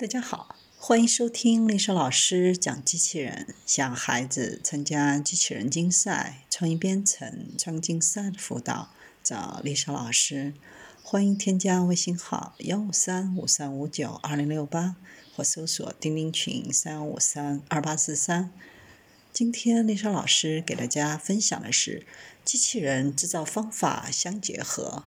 大家好，欢迎收听丽莎老师讲机器人。想孩子参加机器人竞赛、创意编程、创竞赛的辅导，找丽莎老师。欢迎添加微信号幺五三五三五九二零六八，或搜索钉钉群三五三二八四三。今天丽莎老师给大家分享的是机器人制造方法相结合，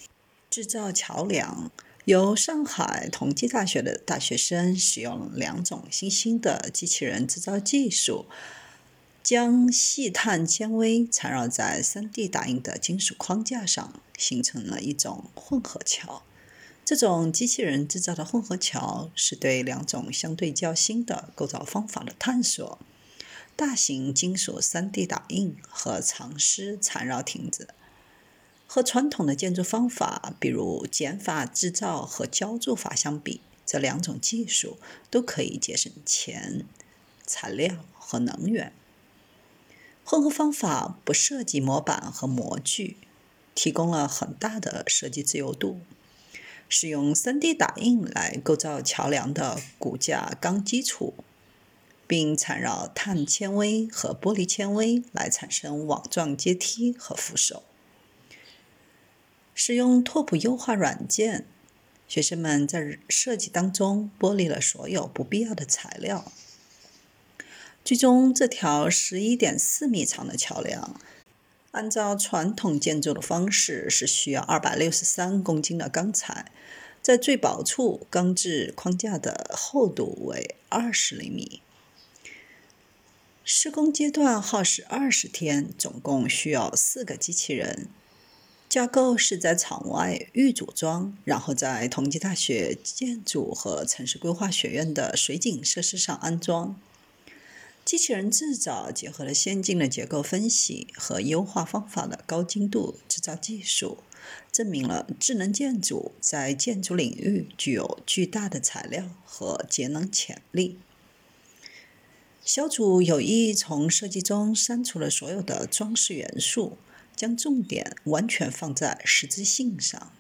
制造桥梁。由上海同济大学的大学生使用两种新兴的机器人制造技术，将细碳纤维缠绕在 3D 打印的金属框架上，形成了一种混合桥。这种机器人制造的混合桥是对两种相对较新的构造方法的探索：大型金属 3D 打印和长丝缠绕亭子。和传统的建筑方法，比如减法制造和浇筑法相比，这两种技术都可以节省钱、材料和能源。混合方法不涉及模板和模具，提供了很大的设计自由度。使用 3D 打印来构造桥梁的骨架钢基础，并缠绕碳纤维和玻璃纤维来产生网状阶梯和扶手。使用拓扑优化软件，学生们在设计当中剥离了所有不必要的材料。最终，这条十一点四米长的桥梁，按照传统建筑的方式是需要二百六十三公斤的钢材，在最薄处，钢制框架的厚度为二十厘米。施工阶段耗时二十天，总共需要四个机器人。架构是在场外预组装，然后在同济大学建筑和城市规划学院的水井设施上安装。机器人制造结合了先进的结构分析和优化方法的高精度制造技术，证明了智能建筑在建筑领域具有巨大的材料和节能潜力。小组有意从设计中删除了所有的装饰元素。将重点完全放在实质性上。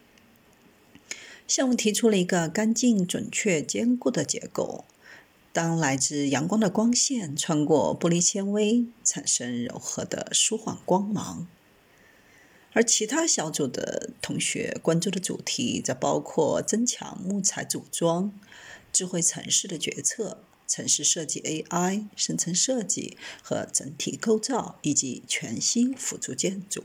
项目提出了一个干净、准确、坚固的结构。当来自阳光的光线穿过玻璃纤维，产生柔和的舒缓光芒。而其他小组的同学关注的主题则包括增强木材组装、智慧城市的决策。城市设计 AI、生成设计和整体构造，以及全新辅助建筑。